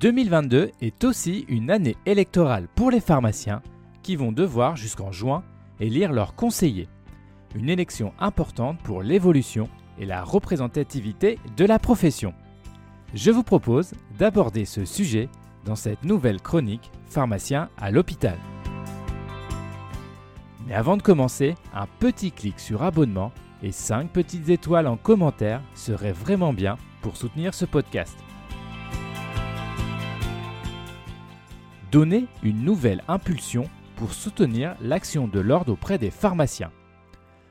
2022 est aussi une année électorale pour les pharmaciens qui vont devoir jusqu'en juin élire leurs conseillers. Une élection importante pour l'évolution et la représentativité de la profession. Je vous propose d'aborder ce sujet dans cette nouvelle chronique Pharmacien à l'hôpital. Mais avant de commencer, un petit clic sur abonnement et 5 petites étoiles en commentaire serait vraiment bien pour soutenir ce podcast. Donner une nouvelle impulsion pour soutenir l'action de l'ordre auprès des pharmaciens.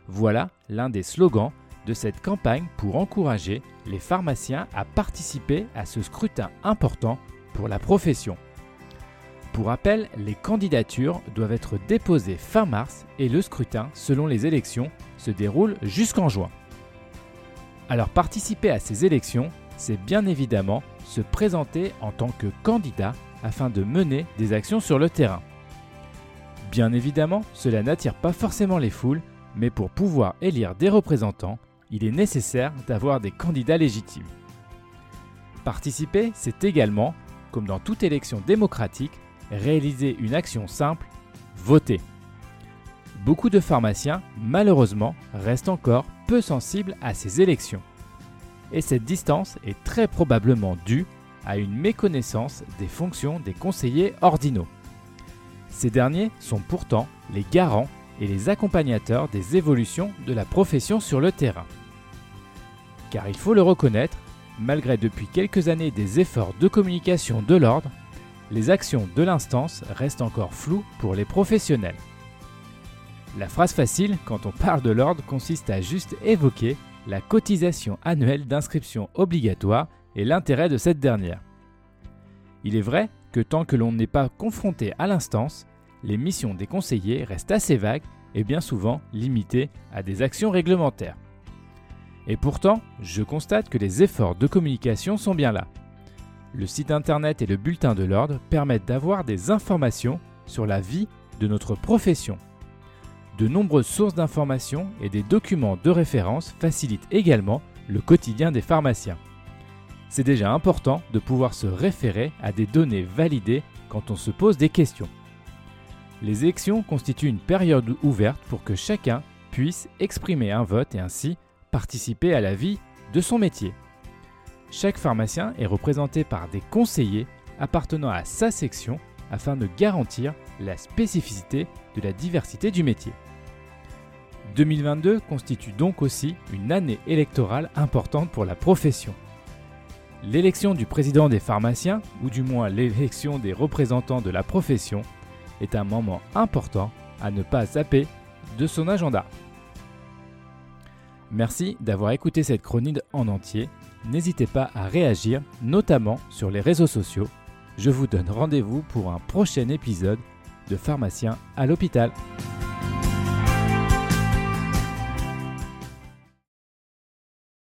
Voilà l'un des slogans de cette campagne pour encourager les pharmaciens à participer à ce scrutin important pour la profession. Pour rappel, les candidatures doivent être déposées fin mars et le scrutin, selon les élections, se déroule jusqu'en juin. Alors participer à ces élections, c'est bien évidemment se présenter en tant que candidat afin de mener des actions sur le terrain. Bien évidemment, cela n'attire pas forcément les foules, mais pour pouvoir élire des représentants, il est nécessaire d'avoir des candidats légitimes. Participer, c'est également, comme dans toute élection démocratique, réaliser une action simple, voter. Beaucoup de pharmaciens, malheureusement, restent encore peu sensibles à ces élections. Et cette distance est très probablement due à une méconnaissance des fonctions des conseillers ordinaux. Ces derniers sont pourtant les garants et les accompagnateurs des évolutions de la profession sur le terrain. Car il faut le reconnaître, malgré depuis quelques années des efforts de communication de l'ordre, les actions de l'instance restent encore floues pour les professionnels. La phrase facile quand on parle de l'ordre consiste à juste évoquer la cotisation annuelle d'inscription obligatoire et l'intérêt de cette dernière. Il est vrai que tant que l'on n'est pas confronté à l'instance, les missions des conseillers restent assez vagues et bien souvent limitées à des actions réglementaires. Et pourtant, je constate que les efforts de communication sont bien là. Le site internet et le bulletin de l'ordre permettent d'avoir des informations sur la vie de notre profession. De nombreuses sources d'informations et des documents de référence facilitent également le quotidien des pharmaciens. C'est déjà important de pouvoir se référer à des données validées quand on se pose des questions. Les élections constituent une période ouverte pour que chacun puisse exprimer un vote et ainsi participer à la vie de son métier. Chaque pharmacien est représenté par des conseillers appartenant à sa section afin de garantir la spécificité de la diversité du métier. 2022 constitue donc aussi une année électorale importante pour la profession. L'élection du président des pharmaciens, ou du moins l'élection des représentants de la profession, est un moment important à ne pas zapper de son agenda. Merci d'avoir écouté cette chronique en entier n'hésitez pas à réagir, notamment sur les réseaux sociaux. Je vous donne rendez-vous pour un prochain épisode de Pharmacien à l'hôpital.